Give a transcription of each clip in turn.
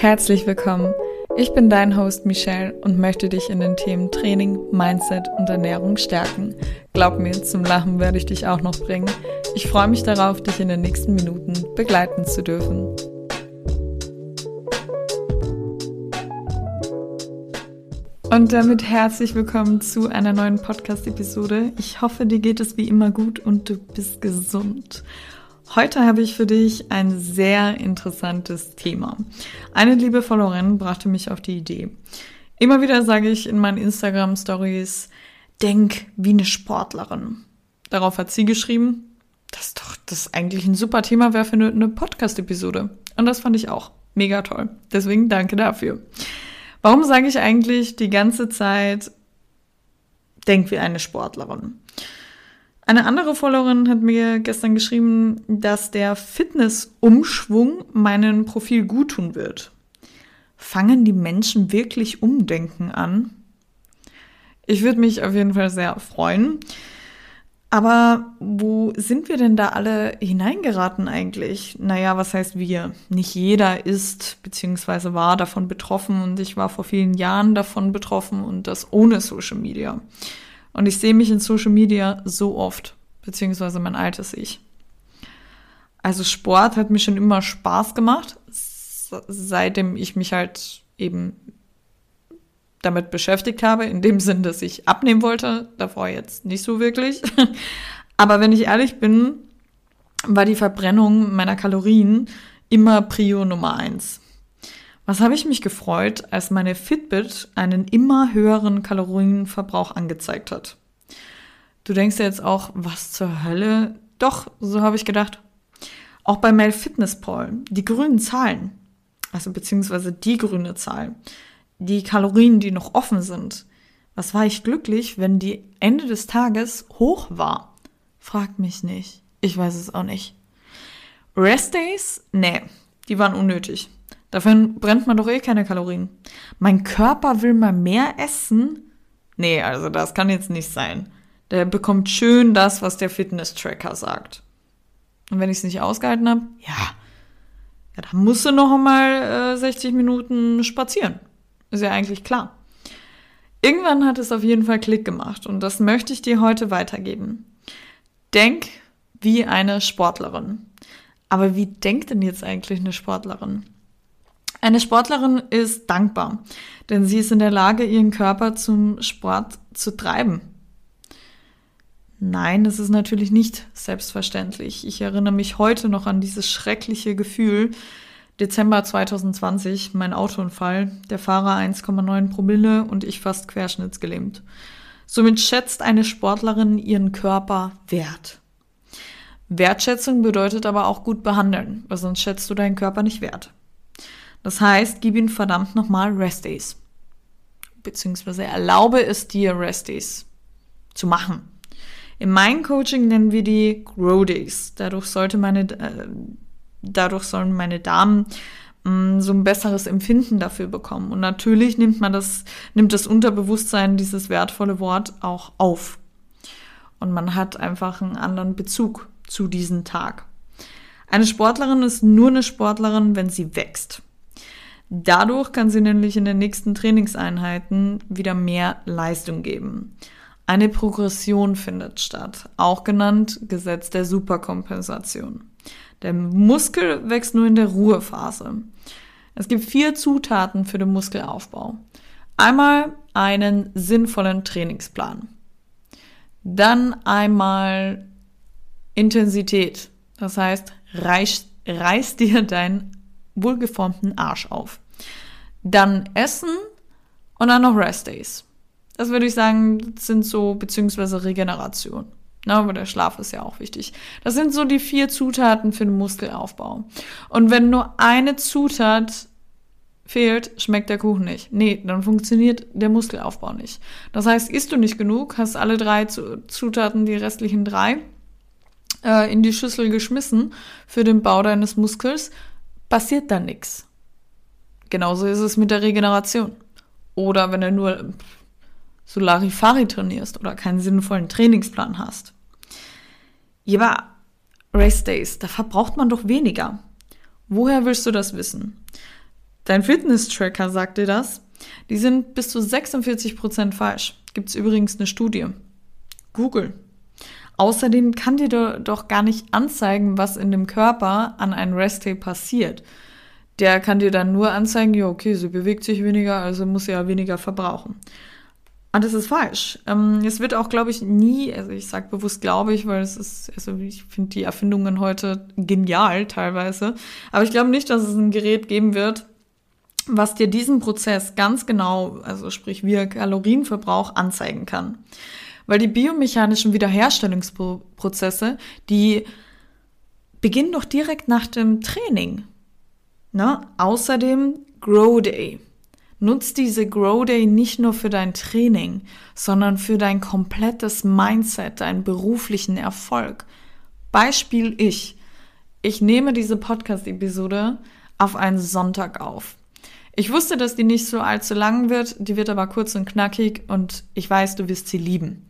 Herzlich willkommen. Ich bin dein Host Michelle und möchte dich in den Themen Training, Mindset und Ernährung stärken. Glaub mir, zum Lachen werde ich dich auch noch bringen. Ich freue mich darauf, dich in den nächsten Minuten begleiten zu dürfen. Und damit herzlich willkommen zu einer neuen Podcast-Episode. Ich hoffe, dir geht es wie immer gut und du bist gesund. Heute habe ich für dich ein sehr interessantes Thema. Eine liebe Followerin brachte mich auf die Idee. Immer wieder sage ich in meinen Instagram-Stories, denk wie eine Sportlerin. Darauf hat sie geschrieben, dass doch das eigentlich ein super Thema wäre für eine Podcast-Episode. Und das fand ich auch mega toll. Deswegen danke dafür. Warum sage ich eigentlich die ganze Zeit, denk wie eine Sportlerin? Eine andere Followerin hat mir gestern geschrieben, dass der Fitnessumschwung meinem Profil guttun wird. Fangen die Menschen wirklich Umdenken an? Ich würde mich auf jeden Fall sehr freuen. Aber wo sind wir denn da alle hineingeraten eigentlich? Naja, was heißt wir? Nicht jeder ist bzw. war davon betroffen und ich war vor vielen Jahren davon betroffen und das ohne Social Media. Und ich sehe mich in Social Media so oft, beziehungsweise mein altes Ich. Also Sport hat mir schon immer Spaß gemacht, seitdem ich mich halt eben damit beschäftigt habe, in dem Sinn, dass ich abnehmen wollte, davor jetzt nicht so wirklich. Aber wenn ich ehrlich bin, war die Verbrennung meiner Kalorien immer Prio Nummer eins. Was habe ich mich gefreut, als meine Fitbit einen immer höheren Kalorienverbrauch angezeigt hat. Du denkst ja jetzt auch, was zur Hölle? Doch, so habe ich gedacht. Auch bei Mel Fitness Paul, die grünen Zahlen, also beziehungsweise die grüne Zahl, die Kalorien, die noch offen sind. Was war ich glücklich, wenn die Ende des Tages hoch war? Fragt mich nicht. Ich weiß es auch nicht. Rest Days? Nee, die waren unnötig. Dafür brennt man doch eh keine Kalorien. Mein Körper will mal mehr essen? Nee, also das kann jetzt nicht sein. Der bekommt schön das, was der Fitness-Tracker sagt. Und wenn ich es nicht ausgehalten habe, ja, ja, dann musst du noch einmal äh, 60 Minuten spazieren. Ist ja eigentlich klar. Irgendwann hat es auf jeden Fall Klick gemacht und das möchte ich dir heute weitergeben. Denk wie eine Sportlerin. Aber wie denkt denn jetzt eigentlich eine Sportlerin? Eine Sportlerin ist dankbar, denn sie ist in der Lage, ihren Körper zum Sport zu treiben. Nein, das ist natürlich nicht selbstverständlich. Ich erinnere mich heute noch an dieses schreckliche Gefühl, Dezember 2020, mein Autounfall, der Fahrer 1,9 Promille und ich fast querschnittsgelähmt. Somit schätzt eine Sportlerin ihren Körper wert. Wertschätzung bedeutet aber auch gut behandeln, weil sonst schätzt du deinen Körper nicht wert. Das heißt, gib ihm verdammt nochmal Rest Days. Beziehungsweise erlaube es dir, Rest Days zu machen. In meinem Coaching nennen wir die Grow Days. Dadurch sollte meine, äh, dadurch sollen meine Damen mh, mm, so ein besseres Empfinden dafür bekommen. Und natürlich nimmt man das, nimmt das Unterbewusstsein dieses wertvolle Wort auch auf. Und man hat einfach einen anderen Bezug zu diesem Tag. Eine Sportlerin ist nur eine Sportlerin, wenn sie wächst. Dadurch kann sie nämlich in den nächsten Trainingseinheiten wieder mehr Leistung geben. Eine Progression findet statt, auch genannt Gesetz der Superkompensation. Der Muskel wächst nur in der Ruhephase. Es gibt vier Zutaten für den Muskelaufbau. Einmal einen sinnvollen Trainingsplan. Dann einmal Intensität. Das heißt, reiß, reiß dir deinen wohlgeformten Arsch auf. Dann Essen und dann noch Rest Days. Das würde ich sagen, sind so, beziehungsweise Regeneration. Ne, aber der Schlaf ist ja auch wichtig. Das sind so die vier Zutaten für den Muskelaufbau. Und wenn nur eine Zutat fehlt, schmeckt der Kuchen nicht. Nee, dann funktioniert der Muskelaufbau nicht. Das heißt, isst du nicht genug, hast alle drei Zutaten, die restlichen drei, äh, in die Schüssel geschmissen für den Bau deines Muskels, passiert dann nichts. Genauso ist es mit der Regeneration. Oder wenn du nur so Larifari trainierst oder keinen sinnvollen Trainingsplan hast. Ja, Race Days, da verbraucht man doch weniger. Woher willst du das wissen? Dein Fitness-Tracker sagt dir das. Die sind bis zu 46% falsch. Gibt es übrigens eine Studie. Google. Außerdem kann dir doch gar nicht anzeigen, was in dem Körper an einem Rest-Day passiert. Der kann dir dann nur anzeigen, ja, okay, sie bewegt sich weniger, also muss sie ja weniger verbrauchen. Und das ist falsch. Ähm, es wird auch, glaube ich, nie, also ich sage bewusst glaube ich, weil es ist, also ich finde die Erfindungen heute genial teilweise. Aber ich glaube nicht, dass es ein Gerät geben wird, was dir diesen Prozess ganz genau, also sprich wie Kalorienverbrauch anzeigen kann. Weil die biomechanischen Wiederherstellungsprozesse, die beginnen doch direkt nach dem Training. Ne? Außerdem Grow Day. Nutz diese Grow Day nicht nur für dein Training, sondern für dein komplettes Mindset, deinen beruflichen Erfolg. Beispiel ich. Ich nehme diese Podcast-Episode auf einen Sonntag auf. Ich wusste, dass die nicht so allzu lang wird, die wird aber kurz und knackig und ich weiß, du wirst sie lieben.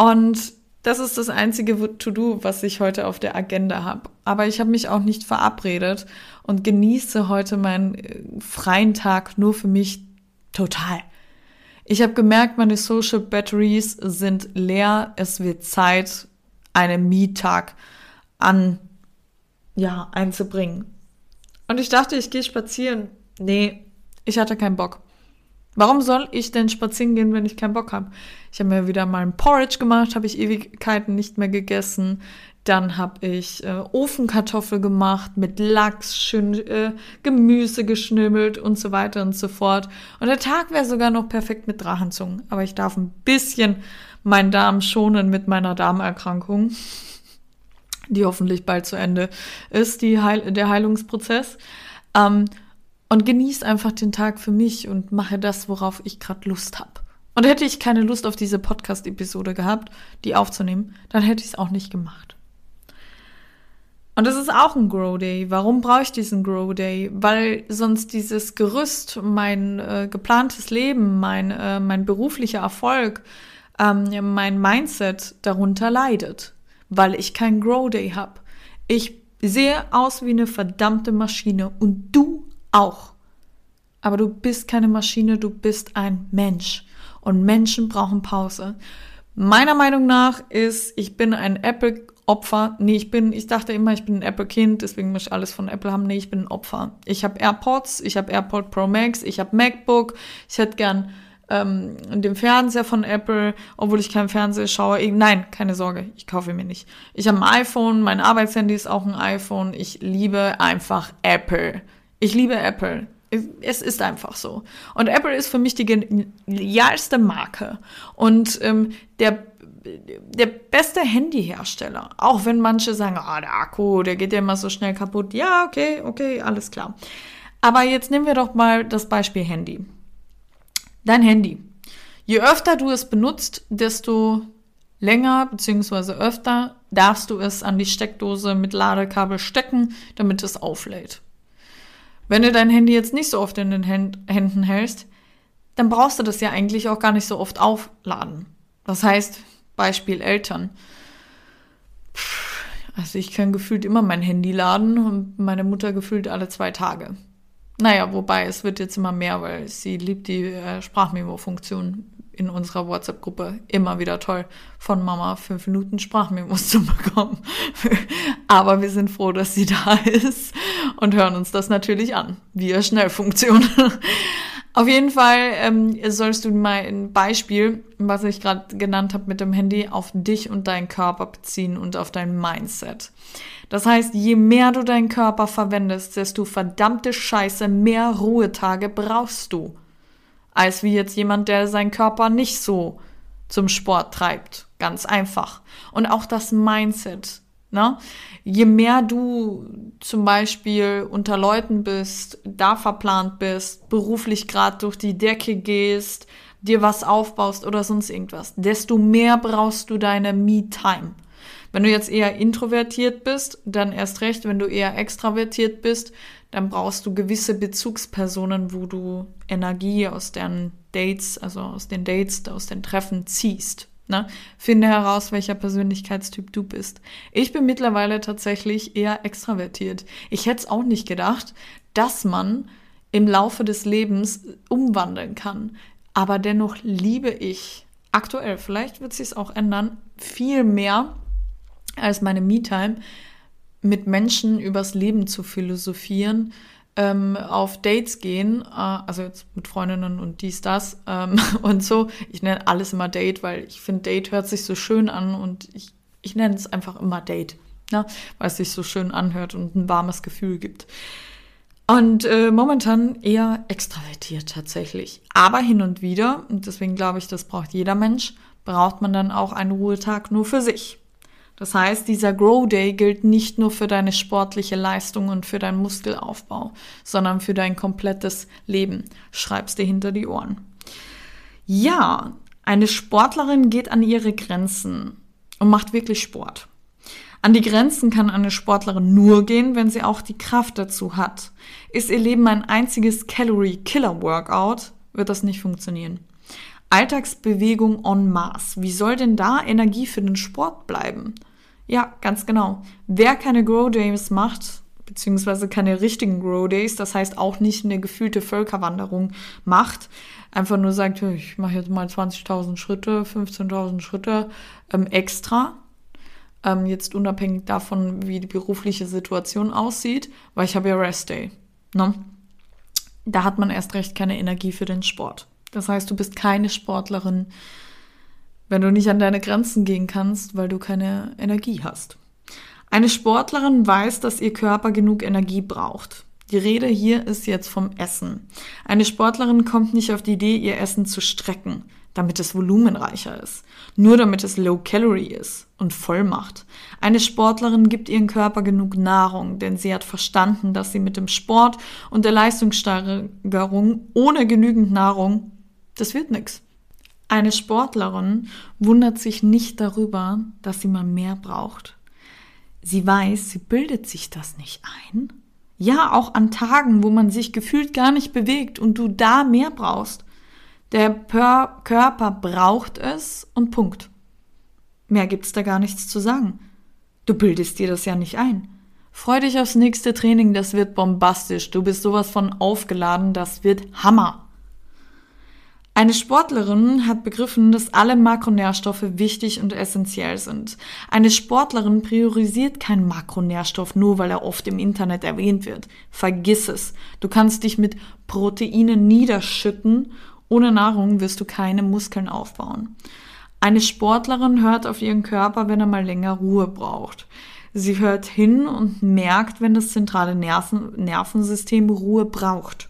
Und das ist das einzige To-Do, was ich heute auf der Agenda habe. Aber ich habe mich auch nicht verabredet und genieße heute meinen äh, freien Tag nur für mich total. Ich habe gemerkt, meine Social Batteries sind leer. Es wird Zeit, einen Me-Tag an, ja, einzubringen. Und ich dachte, ich gehe spazieren. Nee, ich hatte keinen Bock. Warum soll ich denn spazieren gehen, wenn ich keinen Bock habe? Ich habe mir wieder mal ein Porridge gemacht, habe ich Ewigkeiten nicht mehr gegessen. Dann habe ich äh, Ofenkartoffel gemacht mit Lachs, schön äh, Gemüse geschnibbelt und so weiter und so fort. Und der Tag wäre sogar noch perfekt mit Drachenzungen. Aber ich darf ein bisschen meinen Darm schonen mit meiner Darmerkrankung, die hoffentlich bald zu Ende ist, die Heil der Heilungsprozess. Ähm, und genieße einfach den Tag für mich und mache das, worauf ich gerade Lust habe. Und hätte ich keine Lust auf diese Podcast-Episode gehabt, die aufzunehmen, dann hätte ich es auch nicht gemacht. Und das ist auch ein Grow Day. Warum brauche ich diesen Grow Day? Weil sonst dieses Gerüst, mein äh, geplantes Leben, mein, äh, mein beruflicher Erfolg, ähm, mein Mindset darunter leidet. Weil ich keinen Grow Day habe. Ich sehe aus wie eine verdammte Maschine und du auch. Aber du bist keine Maschine, du bist ein Mensch. Und Menschen brauchen Pause. Meiner Meinung nach ist, ich bin ein Apple-Opfer. Nee, ich bin, ich dachte immer, ich bin ein Apple-Kind, deswegen muss ich alles von Apple haben. Nee, ich bin ein Opfer. Ich habe AirPods, ich habe AirPod Pro Max, ich habe MacBook, ich hätte gern ähm, den Fernseher von Apple, obwohl ich keinen Fernseher schaue. Nein, keine Sorge, ich kaufe mir nicht. Ich habe ein iPhone, mein Arbeitshandy ist auch ein iPhone. Ich liebe einfach Apple. Ich liebe Apple. Es ist einfach so. Und Apple ist für mich die genialste Marke. Und ähm, der, der beste Handyhersteller. Auch wenn manche sagen, ah, der Akku, der geht ja immer so schnell kaputt. Ja, okay, okay, alles klar. Aber jetzt nehmen wir doch mal das Beispiel Handy. Dein Handy. Je öfter du es benutzt, desto länger bzw. öfter darfst du es an die Steckdose mit Ladekabel stecken, damit es auflädt. Wenn du dein Handy jetzt nicht so oft in den Händen hältst, dann brauchst du das ja eigentlich auch gar nicht so oft aufladen. Das heißt, Beispiel Eltern. Also ich kann gefühlt immer mein Handy laden und meine Mutter gefühlt alle zwei Tage. Naja, wobei es wird jetzt immer mehr, weil sie liebt die äh, Sprachmemo-Funktion in unserer WhatsApp-Gruppe immer wieder toll, von Mama fünf Minuten Sprachmemos zu bekommen. Aber wir sind froh, dass sie da ist und hören uns das natürlich an, via Schnellfunktion. Auf jeden Fall ähm, sollst du mal ein Beispiel, was ich gerade genannt habe mit dem Handy, auf dich und deinen Körper beziehen und auf dein Mindset. Das heißt, je mehr du deinen Körper verwendest, desto verdammte Scheiße mehr Ruhetage brauchst du als wie jetzt jemand, der seinen Körper nicht so zum Sport treibt. Ganz einfach. Und auch das Mindset. Ne? Je mehr du zum Beispiel unter Leuten bist, da verplant bist, beruflich gerade durch die Decke gehst, dir was aufbaust oder sonst irgendwas, desto mehr brauchst du deine Me-Time. Wenn du jetzt eher introvertiert bist, dann erst recht, wenn du eher extravertiert bist, dann brauchst du gewisse Bezugspersonen, wo du Energie aus deren Dates, also aus den Dates, aus den Treffen ziehst. Ne? Finde heraus, welcher Persönlichkeitstyp du bist. Ich bin mittlerweile tatsächlich eher extravertiert. Ich hätte es auch nicht gedacht, dass man im Laufe des Lebens umwandeln kann. Aber dennoch liebe ich aktuell, vielleicht wird sich es auch ändern, viel mehr als meine Me-Time mit Menschen übers Leben zu philosophieren, ähm, auf Dates gehen, äh, also jetzt mit Freundinnen und dies, das ähm, und so. Ich nenne alles immer Date, weil ich finde, Date hört sich so schön an und ich, ich nenne es einfach immer Date, ne? weil es sich so schön anhört und ein warmes Gefühl gibt. Und äh, momentan eher extravertiert tatsächlich. Aber hin und wieder, und deswegen glaube ich, das braucht jeder Mensch, braucht man dann auch einen Ruhetag nur für sich. Das heißt, dieser Grow Day gilt nicht nur für deine sportliche Leistung und für deinen Muskelaufbau, sondern für dein komplettes Leben. Schreib's dir hinter die Ohren. Ja, eine Sportlerin geht an ihre Grenzen und macht wirklich Sport. An die Grenzen kann eine Sportlerin nur gehen, wenn sie auch die Kraft dazu hat. Ist ihr Leben ein einziges Calorie-Killer-Workout, wird das nicht funktionieren. Alltagsbewegung en masse. Wie soll denn da Energie für den Sport bleiben? Ja, ganz genau. Wer keine Grow Days macht, beziehungsweise keine richtigen Grow Days, das heißt auch nicht eine gefühlte Völkerwanderung macht, einfach nur sagt, ich mache jetzt mal 20.000 Schritte, 15.000 Schritte ähm, extra, ähm, jetzt unabhängig davon, wie die berufliche Situation aussieht, weil ich habe ja Rest Day. Ne? Da hat man erst recht keine Energie für den Sport. Das heißt, du bist keine Sportlerin, wenn du nicht an deine Grenzen gehen kannst, weil du keine Energie hast. Eine Sportlerin weiß, dass ihr Körper genug Energie braucht. Die Rede hier ist jetzt vom Essen. Eine Sportlerin kommt nicht auf die Idee, ihr Essen zu strecken, damit es volumenreicher ist, nur damit es low calorie ist und voll macht. Eine Sportlerin gibt ihrem Körper genug Nahrung, denn sie hat verstanden, dass sie mit dem Sport und der Leistungssteigerung ohne genügend Nahrung, das wird nix. Eine Sportlerin wundert sich nicht darüber, dass sie mal mehr braucht. Sie weiß, sie bildet sich das nicht ein. Ja, auch an Tagen, wo man sich gefühlt gar nicht bewegt und du da mehr brauchst. Der Körper braucht es und Punkt. Mehr gibt's da gar nichts zu sagen. Du bildest dir das ja nicht ein. Freu dich aufs nächste Training, das wird bombastisch. Du bist sowas von aufgeladen, das wird Hammer. Eine Sportlerin hat begriffen, dass alle Makronährstoffe wichtig und essentiell sind. Eine Sportlerin priorisiert keinen Makronährstoff nur, weil er oft im Internet erwähnt wird. Vergiss es. Du kannst dich mit Proteinen niederschütten. Ohne Nahrung wirst du keine Muskeln aufbauen. Eine Sportlerin hört auf ihren Körper, wenn er mal länger Ruhe braucht. Sie hört hin und merkt, wenn das zentrale Nerven Nervensystem Ruhe braucht.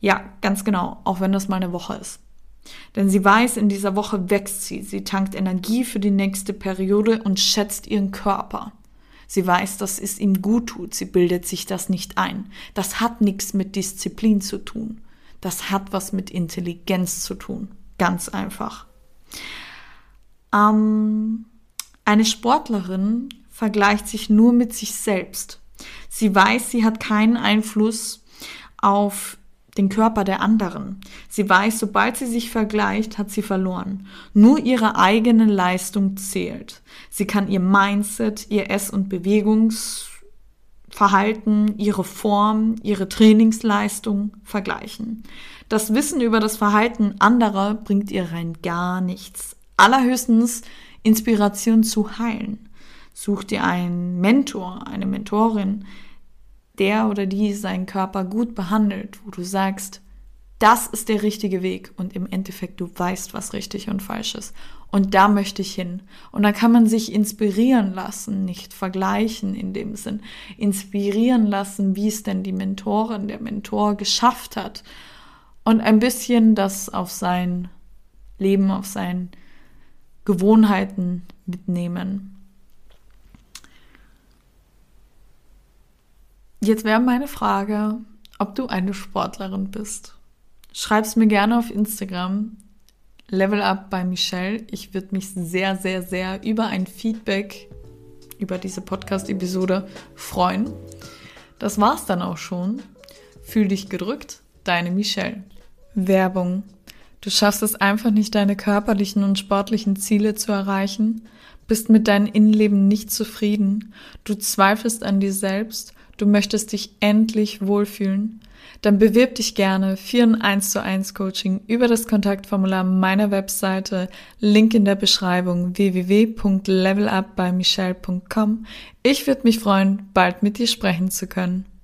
Ja, ganz genau, auch wenn das mal eine Woche ist. Denn sie weiß, in dieser Woche wächst sie, sie tankt Energie für die nächste Periode und schätzt ihren Körper. Sie weiß, dass es ihm gut tut, sie bildet sich das nicht ein. Das hat nichts mit Disziplin zu tun. Das hat was mit Intelligenz zu tun. Ganz einfach. Ähm, eine Sportlerin vergleicht sich nur mit sich selbst. Sie weiß, sie hat keinen Einfluss auf den Körper der anderen. Sie weiß, sobald sie sich vergleicht, hat sie verloren. Nur ihre eigene Leistung zählt. Sie kann ihr Mindset, ihr Ess- und Bewegungsverhalten, ihre Form, ihre Trainingsleistung vergleichen. Das Wissen über das Verhalten anderer bringt ihr rein gar nichts. Allerhöchstens Inspiration zu heilen. Such dir einen Mentor, eine Mentorin, der oder die seinen Körper gut behandelt, wo du sagst, das ist der richtige Weg und im Endeffekt du weißt, was richtig und falsch ist. Und da möchte ich hin. Und da kann man sich inspirieren lassen, nicht vergleichen in dem Sinn. Inspirieren lassen, wie es denn die Mentorin, der Mentor geschafft hat. Und ein bisschen das auf sein Leben, auf seine Gewohnheiten mitnehmen. Jetzt wäre meine Frage, ob du eine Sportlerin bist. Schreib's mir gerne auf Instagram. Level Up bei Michelle. Ich würde mich sehr, sehr, sehr über ein Feedback über diese Podcast-Episode freuen. Das war's dann auch schon. Fühl dich gedrückt, deine Michelle. Werbung. Du schaffst es einfach nicht, deine körperlichen und sportlichen Ziele zu erreichen, bist mit deinem Innenleben nicht zufrieden, du zweifelst an dir selbst du möchtest dich endlich wohlfühlen, dann bewirb dich gerne für ein 1 zu 1 Coaching über das Kontaktformular meiner Webseite, Link in der Beschreibung www.levelupbymichelle.com. Ich würde mich freuen, bald mit dir sprechen zu können.